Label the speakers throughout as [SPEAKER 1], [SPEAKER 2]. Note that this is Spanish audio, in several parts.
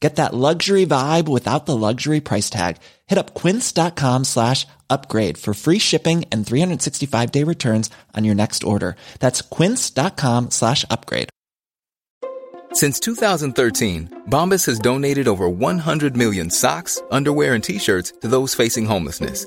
[SPEAKER 1] Get that luxury vibe without the luxury price tag. Hit up quince.com slash upgrade for free shipping and 365 day returns on your next order. That's quince.com slash upgrade.
[SPEAKER 2] Since 2013, Bombas has donated over 100 million socks, underwear, and t-shirts to those facing homelessness.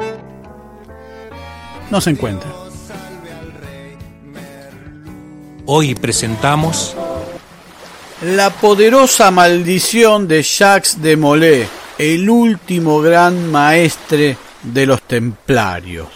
[SPEAKER 3] no se encuentra.
[SPEAKER 4] Hoy presentamos
[SPEAKER 3] La poderosa maldición de Jacques de Molay, el último gran maestre de los templarios.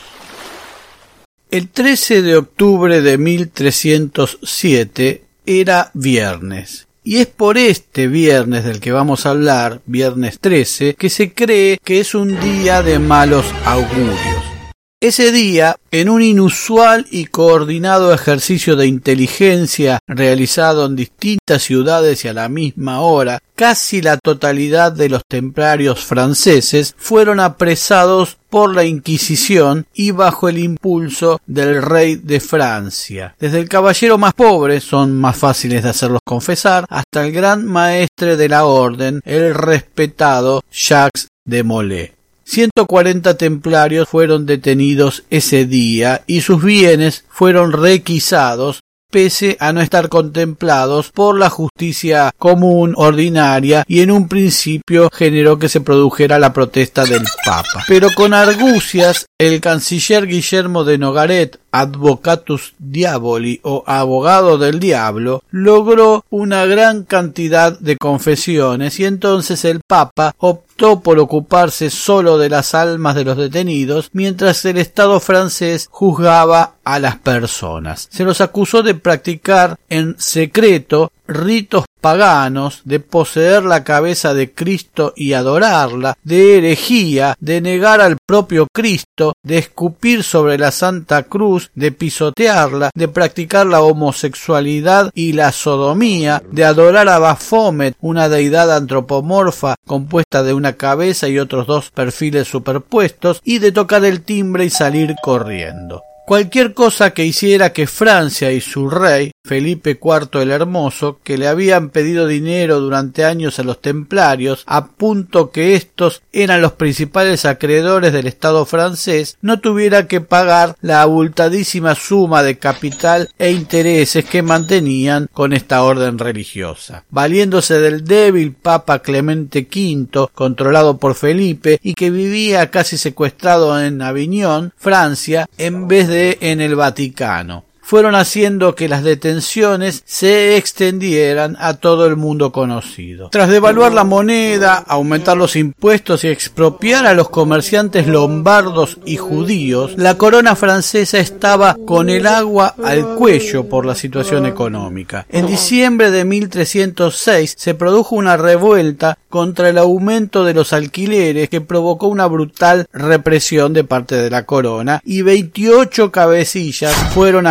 [SPEAKER 3] El 13 de octubre de 1307 era viernes. Y es por este viernes del que vamos a hablar, viernes 13, que se cree que es un día de malos augurios. Ese día, en un inusual y coordinado ejercicio de inteligencia realizado en distintas ciudades y a la misma hora, casi la totalidad de los templarios franceses fueron apresados por la Inquisición y bajo el impulso del rey de Francia. Desde el caballero más pobre, son más fáciles de hacerlos confesar, hasta el gran maestre de la orden, el respetado Jacques de Molay. 140 templarios fueron detenidos ese día y sus bienes fueron requisados pese a no estar contemplados por la justicia común ordinaria y en un principio generó que se produjera la protesta del Papa. Pero con argucias el canciller Guillermo de Nogaret, Advocatus Diaboli o abogado del diablo, logró una gran cantidad de confesiones y entonces el Papa optó por ocuparse solo de las almas de los detenidos mientras el Estado francés juzgaba a las personas. Se los acusó de practicar en secreto ritos paganos, de poseer la cabeza de Cristo y adorarla, de herejía, de negar al propio Cristo, de escupir sobre la Santa Cruz, de pisotearla, de practicar la homosexualidad y la sodomía, de adorar a Baphomet, una deidad antropomorfa compuesta de una cabeza y otros dos perfiles superpuestos, y de tocar el timbre y salir corriendo. Cualquier cosa que hiciera que Francia y su rey, Felipe IV el Hermoso, que le habían pedido dinero durante años a los templarios, a punto que éstos eran los principales acreedores del Estado francés, no tuviera que pagar la abultadísima suma de capital e intereses que mantenían con esta orden religiosa. Valiéndose del débil Papa Clemente V, controlado por Felipe, y que vivía casi secuestrado en Aviñón, Francia, en vez de en el Vaticano. Fueron haciendo que las detenciones se extendieran a todo el mundo conocido. Tras devaluar la moneda, aumentar los impuestos y expropiar a los comerciantes lombardos y judíos, la corona francesa estaba con el agua al cuello por la situación económica. En diciembre de 1306 se produjo una revuelta contra el aumento de los alquileres que provocó una brutal represión de parte de la corona y 28 cabecillas fueron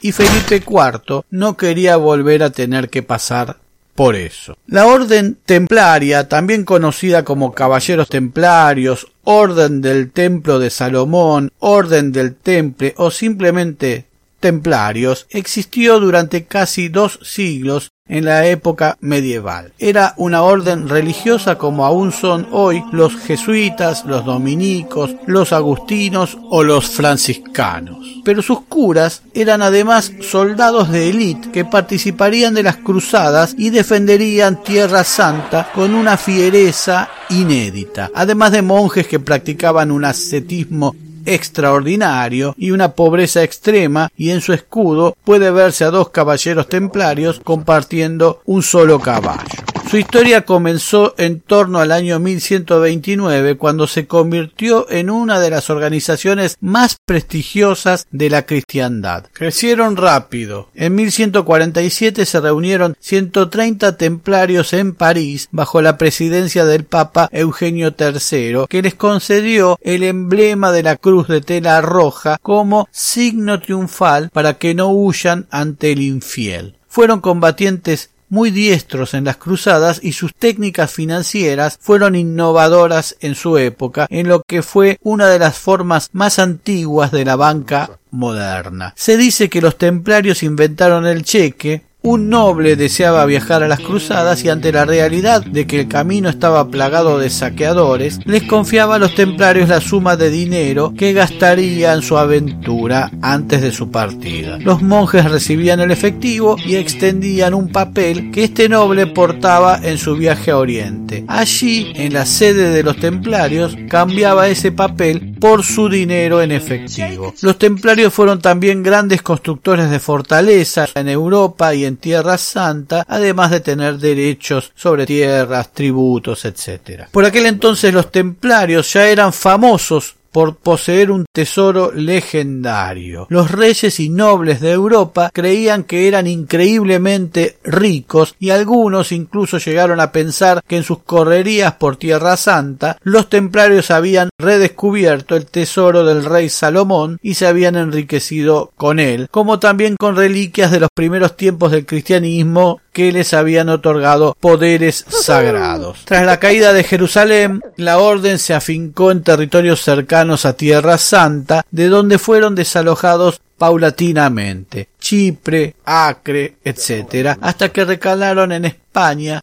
[SPEAKER 3] Y Felipe IV no quería volver a tener que pasar por eso. La orden templaria, también conocida como caballeros templarios, orden del templo de Salomón, orden del temple o simplemente templarios, existió durante casi dos siglos en la época medieval. Era una orden religiosa como aún son hoy los jesuitas, los dominicos, los agustinos o los franciscanos. Pero sus curas eran además soldados de élite que participarían de las cruzadas y defenderían Tierra Santa con una fiereza inédita, además de monjes que practicaban un ascetismo extraordinario y una pobreza extrema y en su escudo puede verse a dos caballeros templarios compartiendo un solo caballo. Su historia comenzó en torno al año 1129 cuando se convirtió en una de las organizaciones más prestigiosas de la cristiandad. Crecieron rápido. En 1147 se reunieron 130 templarios en París bajo la presidencia del Papa Eugenio III que les concedió el emblema de la cruz de tela roja como signo triunfal para que no huyan ante el infiel. Fueron combatientes muy diestros en las cruzadas y sus técnicas financieras fueron innovadoras en su época, en lo que fue una de las formas más antiguas de la banca moderna. Se dice que los templarios inventaron el cheque, un noble deseaba viajar a las cruzadas y ante la realidad de que el camino estaba plagado de saqueadores, les confiaba a los templarios la suma de dinero que gastaría en su aventura antes de su partida. Los monjes recibían el efectivo y extendían un papel que este noble portaba en su viaje a Oriente. Allí, en la sede de los templarios, cambiaba ese papel por su dinero en efectivo. Los templarios fueron también grandes constructores de fortalezas en Europa y en Tierra Santa, además de tener derechos sobre tierras, tributos, etc. Por aquel entonces los templarios ya eran famosos por poseer un tesoro legendario. Los reyes y nobles de Europa creían que eran increíblemente ricos y algunos incluso llegaron a pensar que en sus correrías por Tierra Santa los templarios habían redescubierto el tesoro del rey Salomón y se habían enriquecido con él, como también con reliquias de los primeros tiempos del cristianismo que les habían otorgado poderes sagrados. Tras la caída de Jerusalén, la orden se afincó en territorios cercanos a Tierra Santa, de donde fueron desalojados paulatinamente, Chipre, Acre, etc., hasta que recalaron en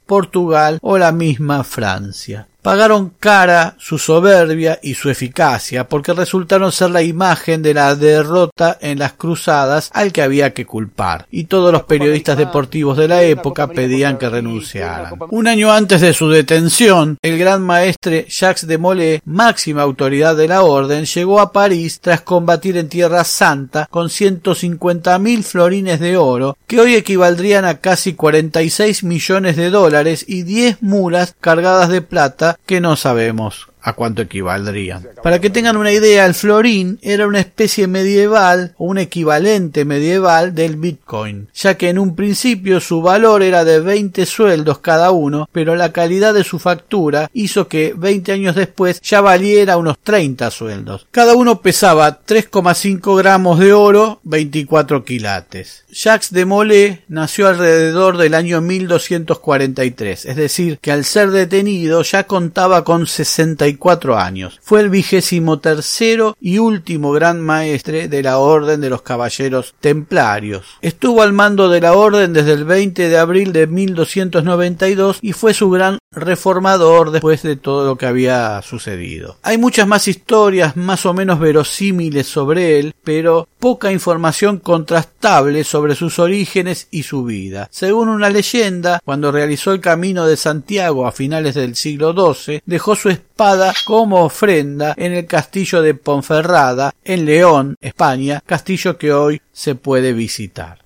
[SPEAKER 3] Portugal o la misma Francia pagaron cara su soberbia y su eficacia, porque resultaron ser la imagen de la derrota en las cruzadas al que había que culpar, y todos los periodistas deportivos de la época pedían que renunciaran. Un año antes de su detención, el gran maestre Jacques de Molay, máxima autoridad de la orden, llegó a París tras combatir en Tierra Santa con ciento cincuenta mil florines de oro, que hoy equivaldrían a casi cuarenta y seis millones de dólares y diez mulas cargadas de plata que no sabemos a cuánto equivaldrían. Para que tengan una idea, el florín era una especie medieval o un equivalente medieval del Bitcoin, ya que en un principio su valor era de 20 sueldos cada uno, pero la calidad de su factura hizo que 20 años después ya valiera unos 30 sueldos. Cada uno pesaba 3,5 gramos de oro, 24 quilates. Jacques de Molay nació alrededor del año 1243, es decir, que al ser detenido ya contaba con 60 cuatro años. Fue el vigésimo tercero y último gran maestre de la Orden de los Caballeros Templarios. Estuvo al mando de la Orden desde el 20 de abril de 1292 y fue su gran reformador después de todo lo que había sucedido. Hay muchas más historias más o menos verosímiles sobre él, pero poca información contrastable sobre sus orígenes y su vida. Según una leyenda, cuando realizó el camino de Santiago a finales del siglo XII, dejó su espada como ofrenda en el castillo de Ponferrada, en León, España, castillo que hoy se puede visitar.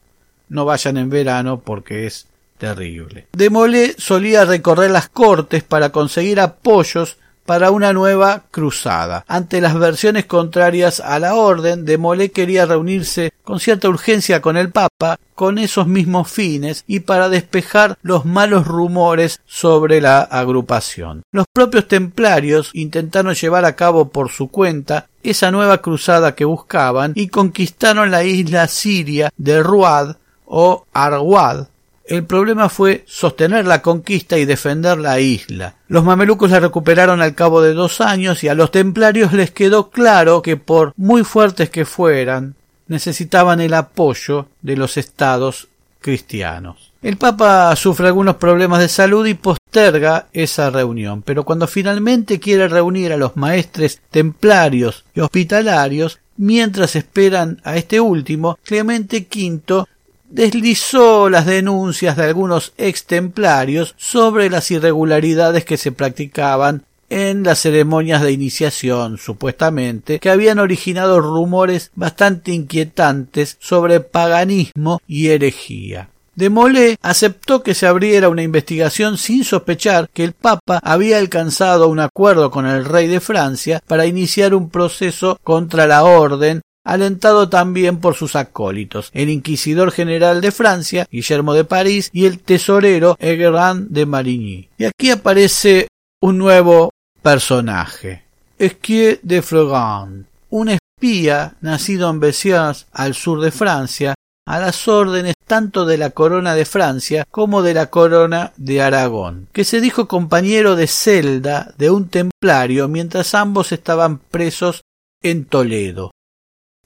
[SPEAKER 3] No vayan en verano porque es terrible. Demolé solía recorrer las cortes para conseguir apoyos para una nueva cruzada. Ante las versiones contrarias a la orden, Demolé quería reunirse con cierta urgencia con el Papa con esos mismos fines y para despejar los malos rumores sobre la agrupación. Los propios templarios intentaron llevar a cabo por su cuenta esa nueva cruzada que buscaban y conquistaron la isla siria de Ruad o Arwad el problema fue sostener la conquista y defender la isla. Los mamelucos la recuperaron al cabo de dos años y a los templarios les quedó claro que por muy fuertes que fueran, necesitaban el apoyo de los estados cristianos. El Papa sufre algunos problemas de salud y posterga esa reunión, pero cuando finalmente quiere reunir a los maestres templarios y hospitalarios, mientras esperan a este último, Clemente V deslizó las denuncias de algunos extemplarios sobre las irregularidades que se practicaban en las ceremonias de iniciación, supuestamente, que habían originado rumores bastante inquietantes sobre paganismo y herejía. Demolé aceptó que se abriera una investigación sin sospechar que el Papa había alcanzado un acuerdo con el rey de Francia para iniciar un proceso contra la orden alentado también por sus acólitos, el inquisidor general de Francia, Guillermo de París, y el tesorero Egrand de Marigny. Y aquí aparece un nuevo personaje, Esquier de Florent, un espía nacido en Bessières, al sur de Francia, a las órdenes tanto de la corona de Francia como de la corona de Aragón, que se dijo compañero de celda de un templario mientras ambos estaban presos en Toledo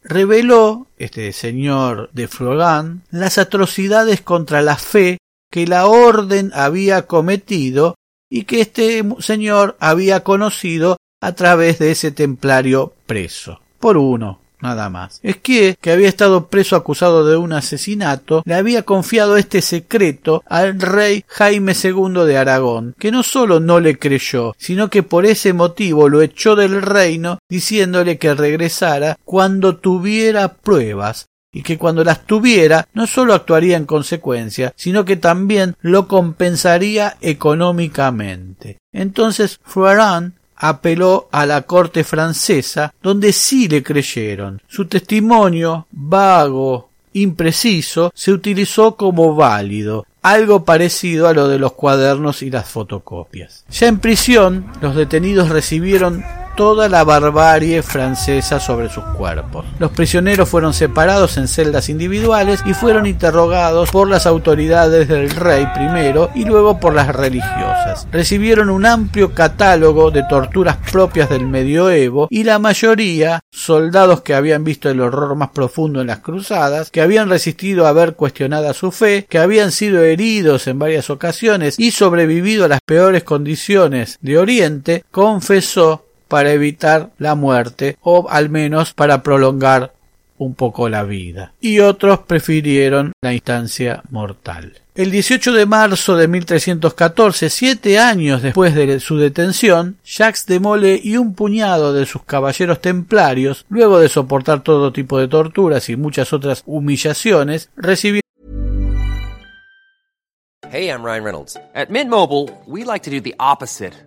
[SPEAKER 3] reveló, este señor de Florán, las atrocidades contra la fe que la orden había cometido y que este señor había conocido a través de ese templario preso. Por uno, nada más. Es que, había estado preso acusado de un asesinato, le había confiado este secreto al rey Jaime II de Aragón, que no solo no le creyó, sino que por ese motivo lo echó del reino, diciéndole que regresara cuando tuviera pruebas y que cuando las tuviera no solo actuaría en consecuencia, sino que también lo compensaría económicamente. Entonces Froirán apeló a la corte francesa, donde sí le creyeron. Su testimonio, vago, impreciso, se utilizó como válido, algo parecido a lo de los cuadernos y las fotocopias. Ya en prisión, los detenidos recibieron toda la barbarie francesa sobre sus cuerpos. Los prisioneros fueron separados en celdas individuales y fueron interrogados por las autoridades del rey primero y luego por las religiosas. Recibieron un amplio catálogo de torturas propias del medioevo y la mayoría, soldados que habían visto el horror más profundo en las cruzadas, que habían resistido a ver cuestionada su fe, que habían sido heridos en varias ocasiones y sobrevivido a las peores condiciones de Oriente, confesó para evitar la muerte o al menos para prolongar un poco la vida. Y otros prefirieron la instancia mortal. El 18 de marzo de 1314, siete años después de su detención, Jacques de Mole y un puñado de sus caballeros templarios, luego de soportar todo tipo de torturas y muchas otras humillaciones, recibieron
[SPEAKER 5] Hey, I'm Ryan Reynolds. At Mint Mobile, we like to do the opposite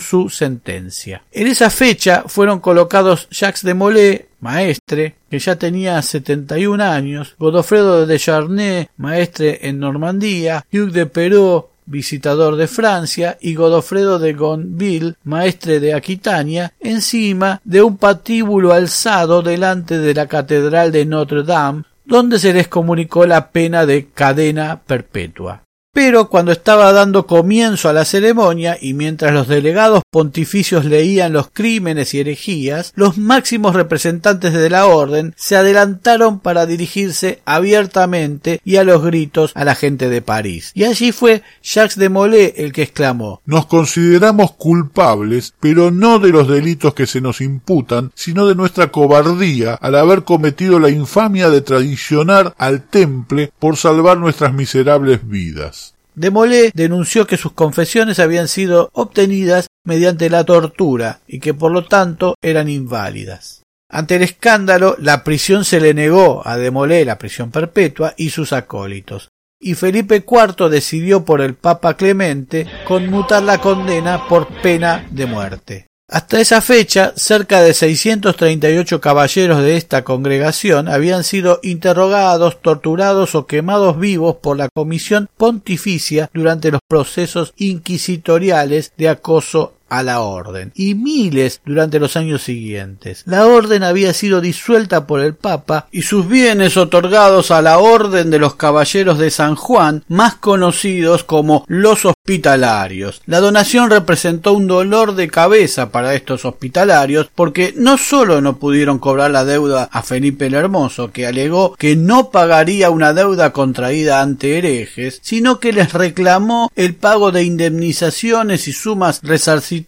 [SPEAKER 3] su sentencia. En esa fecha fueron colocados Jacques de Molay, maestre, que ya tenía 71 años, Godofredo de Charnay, maestre en Normandía, Hugh de Perot, visitador de Francia, y Godofredo de Gonville, maestre de Aquitania, encima de un patíbulo alzado delante de la catedral de Notre Dame, donde se les comunicó la pena de cadena perpetua. Pero cuando estaba dando comienzo a la ceremonia y mientras los delegados pontificios leían los crímenes y herejías, los máximos representantes de la orden se adelantaron para dirigirse abiertamente y a los gritos a la gente de París. Y allí fue Jacques de Molay el que exclamó
[SPEAKER 6] Nos consideramos culpables, pero no de los delitos que se nos imputan, sino de nuestra cobardía al haber cometido la infamia de traicionar al temple por salvar nuestras miserables vidas.
[SPEAKER 3] Demolé denunció que sus confesiones habían sido obtenidas mediante la tortura y que por lo tanto eran inválidas. Ante el escándalo, la prisión se le negó a Demolé la prisión perpetua y sus acólitos, y Felipe IV decidió por el Papa Clemente conmutar la condena por pena de muerte. Hasta esa fecha, cerca de 638 caballeros de esta congregación habían sido interrogados, torturados o quemados vivos por la Comisión Pontificia durante los procesos inquisitoriales de acoso a la orden y miles durante los años siguientes. La orden había sido disuelta por el Papa y sus bienes otorgados a la Orden de los Caballeros de San Juan, más conocidos como los hospitalarios. La donación representó un dolor de cabeza para estos hospitalarios porque no solo no pudieron cobrar la deuda a Felipe el Hermoso, que alegó que no pagaría una deuda contraída ante herejes, sino que les reclamó el pago de indemnizaciones y sumas resarcitorias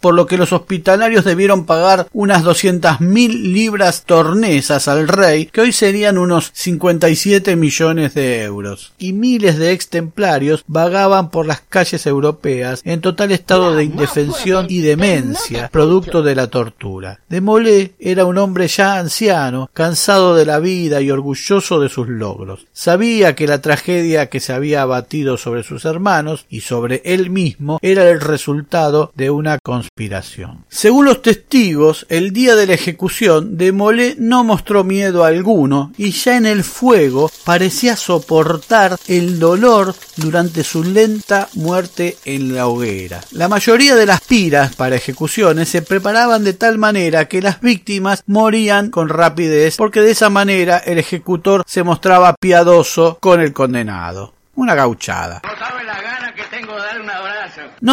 [SPEAKER 3] por lo que los hospitalarios debieron pagar unas doscientas mil libras tornesas al rey, que hoy serían unos 57 millones de euros. Y miles de extemplarios vagaban por las calles europeas en total estado de indefensión y demencia, producto de la tortura. De Molé era un hombre ya anciano, cansado de la vida y orgulloso de sus logros. Sabía que la tragedia que se había abatido sobre sus hermanos y sobre él mismo era el resultado de una conspiración. Según los testigos, el día de la ejecución, Demolé no mostró miedo alguno y ya en el fuego parecía soportar el dolor durante su lenta muerte en la hoguera. La mayoría de las piras para ejecuciones se preparaban de tal manera que las víctimas morían con rapidez porque de esa manera el ejecutor se mostraba piadoso con el condenado. Una gauchada.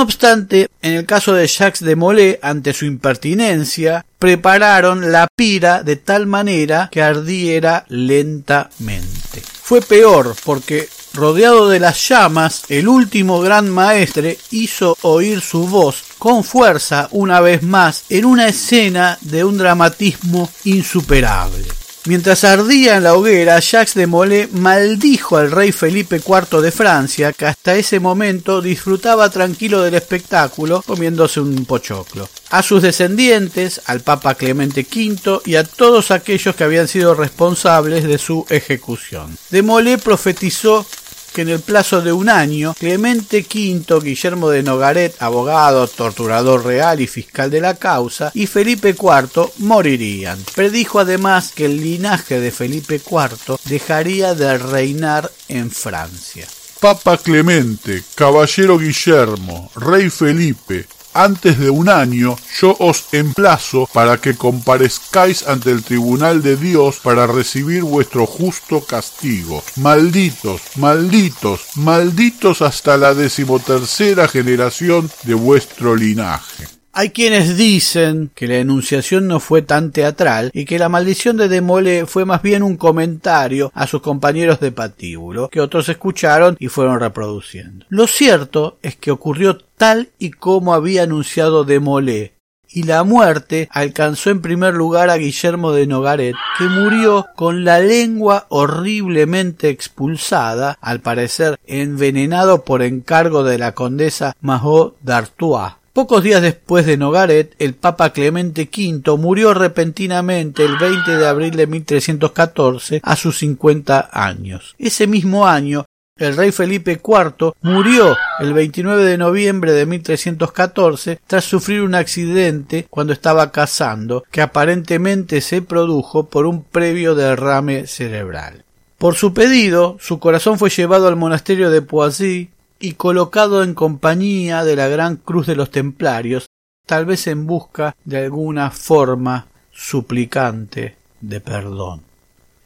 [SPEAKER 3] Obstante, en el caso de Jacques de Molay, ante su impertinencia, prepararon la pira de tal manera que ardiera lentamente. Fue peor porque rodeado de las llamas, el último gran maestre hizo oír su voz con fuerza una vez más en una escena de un dramatismo insuperable. Mientras ardía en la hoguera, Jacques de Molay maldijo al rey Felipe IV de Francia, que hasta ese momento disfrutaba tranquilo del espectáculo comiéndose un pochoclo. A sus descendientes, al Papa Clemente V y a todos aquellos que habían sido responsables de su ejecución. De Molay profetizó que en el plazo de un año Clemente V, Guillermo de Nogaret, abogado, torturador real y fiscal de la causa, y Felipe IV morirían. Predijo además que el linaje de Felipe IV dejaría de reinar en Francia.
[SPEAKER 6] Papa Clemente, Caballero Guillermo, Rey Felipe, antes de un año yo os emplazo para que comparezcáis ante el tribunal de Dios para recibir vuestro justo castigo. Malditos, malditos, malditos hasta la decimotercera generación de vuestro linaje.
[SPEAKER 3] Hay quienes dicen que la enunciación no fue tan teatral y que la maldición de Demole fue más bien un comentario a sus compañeros de patíbulo, que otros escucharon y fueron reproduciendo. Lo cierto es que ocurrió tal y como había anunciado Demolé, y la muerte alcanzó en primer lugar a Guillermo de Nogaret, que murió con la lengua horriblemente expulsada, al parecer envenenado por encargo de la condesa Mahot d'Artois. Pocos días después de Nogaret, el Papa Clemente V murió repentinamente el 20 de abril de 1314 a sus 50 años. Ese mismo año, el rey Felipe IV murió el 29 de noviembre de 1314 tras sufrir un accidente cuando estaba cazando que aparentemente se produjo por un previo derrame cerebral. Por su pedido, su corazón fue llevado al monasterio de Poissy y colocado en compañía de la Gran Cruz de los Templarios, tal vez en busca de alguna forma suplicante de perdón.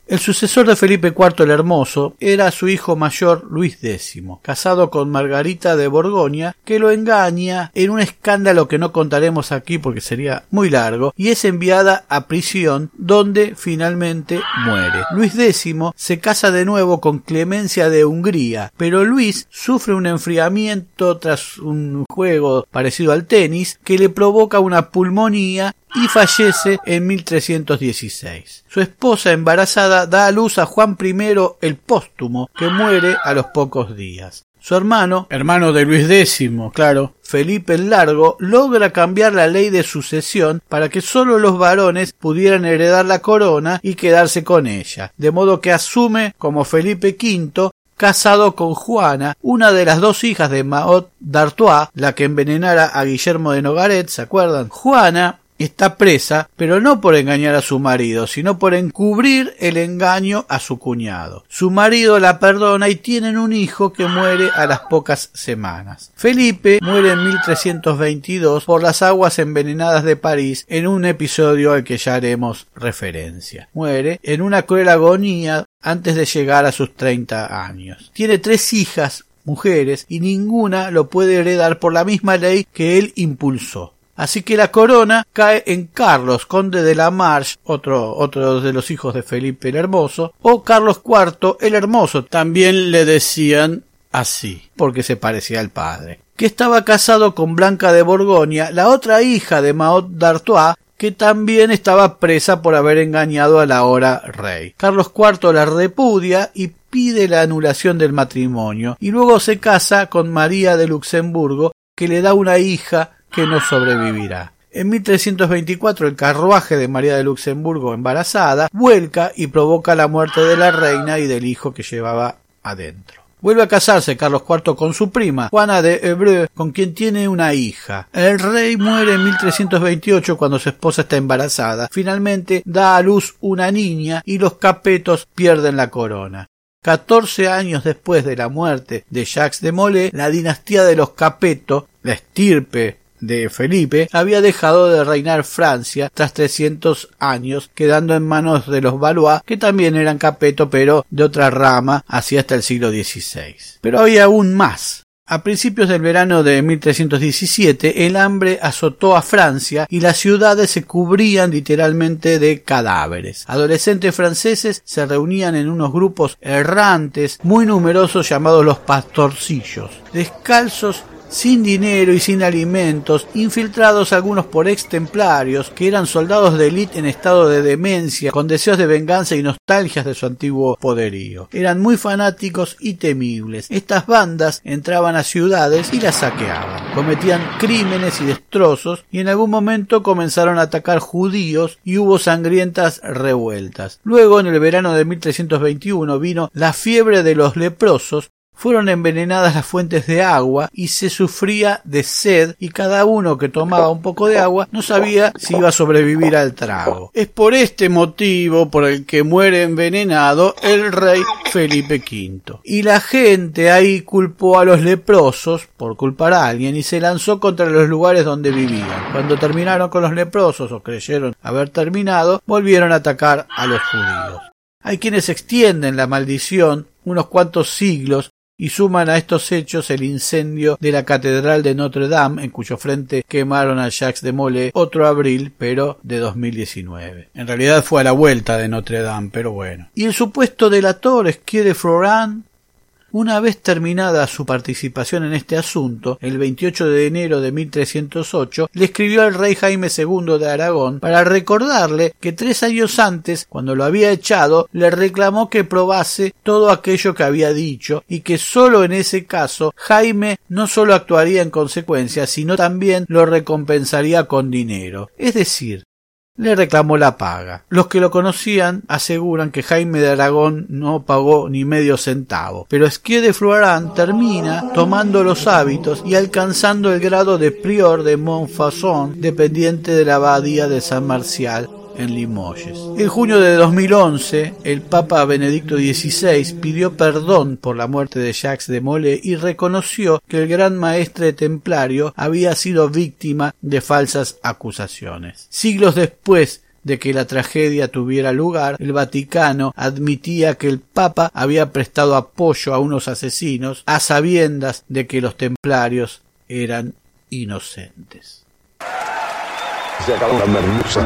[SPEAKER 3] El sucesor de Felipe IV el Hermoso era su hijo mayor Luis X, casado con Margarita de Borgoña, que lo engaña en un escándalo que no contaremos aquí porque sería muy largo, y es enviada a prisión donde finalmente muere. Luis X se casa de nuevo con Clemencia de Hungría, pero Luis sufre un enfriamiento tras un juego parecido al tenis que le provoca una pulmonía y fallece en 1316. Su esposa embarazada da a luz a Juan I el póstumo, que muere a los pocos días. Su hermano, hermano de Luis X, claro, Felipe el Largo, logra cambiar la ley de sucesión para que sólo los varones pudieran heredar la corona y quedarse con ella, de modo que asume como Felipe V casado con Juana, una de las dos hijas de Maot d'Artois, la que envenenara a Guillermo de Nogaret, ¿se acuerdan? Juana está presa, pero no por engañar a su marido, sino por encubrir el engaño a su cuñado. Su marido la perdona y tienen un hijo que muere a las pocas semanas. Felipe muere en 1322 por las aguas envenenadas de París en un episodio al que ya haremos referencia. Muere en una cruel agonía antes de llegar a sus treinta años. Tiene tres hijas mujeres y ninguna lo puede heredar por la misma ley que él impulsó. Así que la corona cae en Carlos, conde de la Marche, otro, otro de los hijos de Felipe el Hermoso, o Carlos IV el Hermoso, también le decían así, porque se parecía al padre, que estaba casado con Blanca de Borgoña, la otra hija de Maot d'Artois, que también estaba presa por haber engañado al ahora rey. Carlos IV la repudia y pide la anulación del matrimonio, y luego se casa con María de Luxemburgo, que le da una hija que no sobrevivirá. En 1324 el carruaje de María de Luxemburgo embarazada vuelca y provoca la muerte de la reina y del hijo que llevaba adentro. Vuelve a casarse Carlos IV con su prima, Juana de Evreux, con quien tiene una hija. El rey muere en 1328 cuando su esposa está embarazada. Finalmente da a luz una niña y los capetos pierden la corona. Catorce años después de la muerte de Jacques de Molay, la dinastía de los Capeto, la estirpe de Felipe había dejado de reinar Francia tras 300 años, quedando en manos de los Valois, que también eran capeto, pero de otra rama, así hasta el siglo XVI. Pero había aún más. A principios del verano de 1317 el hambre azotó a Francia y las ciudades se cubrían literalmente de cadáveres. Adolescentes franceses se reunían en unos grupos errantes muy numerosos llamados los pastorcillos. Descalzos sin dinero y sin alimentos, infiltrados algunos por ex templarios, que eran soldados de élite en estado de demencia, con deseos de venganza y nostalgias de su antiguo poderío. Eran muy fanáticos y temibles. Estas bandas entraban a ciudades y las saqueaban, cometían crímenes y destrozos, y en algún momento comenzaron a atacar judíos y hubo sangrientas revueltas. Luego, en el verano de 1321, vino la fiebre de los leprosos, fueron envenenadas las fuentes de agua y se sufría de sed y cada uno que tomaba un poco de agua no sabía si iba a sobrevivir al trago. Es por este motivo por el que muere envenenado el rey Felipe V. Y la gente ahí culpó a los leprosos por culpar a alguien y se lanzó contra los lugares donde vivían. Cuando terminaron con los leprosos o creyeron haber terminado, volvieron a atacar a los judíos. Hay quienes extienden la maldición unos cuantos siglos y suman a estos hechos el incendio de la Catedral de Notre Dame, en cuyo frente quemaron a Jacques de Molay otro abril, pero de 2019. En realidad fue a la vuelta de Notre Dame, pero bueno. Y el supuesto delator, Esquier de Floran, una vez terminada su participación en este asunto, el 28 de enero de 1308, le escribió al rey Jaime II de Aragón para recordarle que tres años antes, cuando lo había echado, le reclamó que probase todo aquello que había dicho y que sólo en ese caso Jaime no sólo actuaría en consecuencia, sino también lo recompensaría con dinero. Es decir, le reclamó la paga. Los que lo conocían aseguran que Jaime de Aragón no pagó ni medio centavo, pero Esquier de Floirán termina tomando los hábitos y alcanzando el grado de prior de Montfaucon, dependiente de la abadía de San Marcial, en Limoges. En junio de 2011, el Papa Benedicto XVI pidió perdón por la muerte de Jacques de Molay y reconoció que el gran maestre templario había sido víctima de falsas acusaciones. Siglos después de que la tragedia tuviera lugar, el Vaticano admitía que el Papa había prestado apoyo a unos asesinos a sabiendas de que los templarios eran inocentes.
[SPEAKER 7] Se acabó la merluza.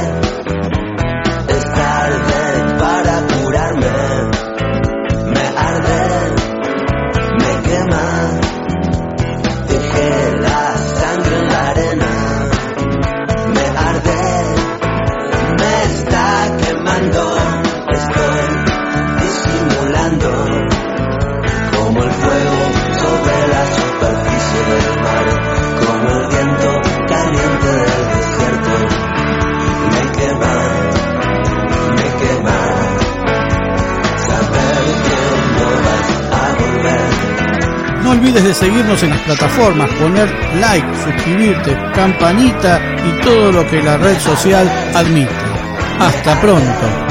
[SPEAKER 3] Seguirnos en las plataformas, poner like, suscribirte, campanita y todo lo que la red social admite. Hasta pronto.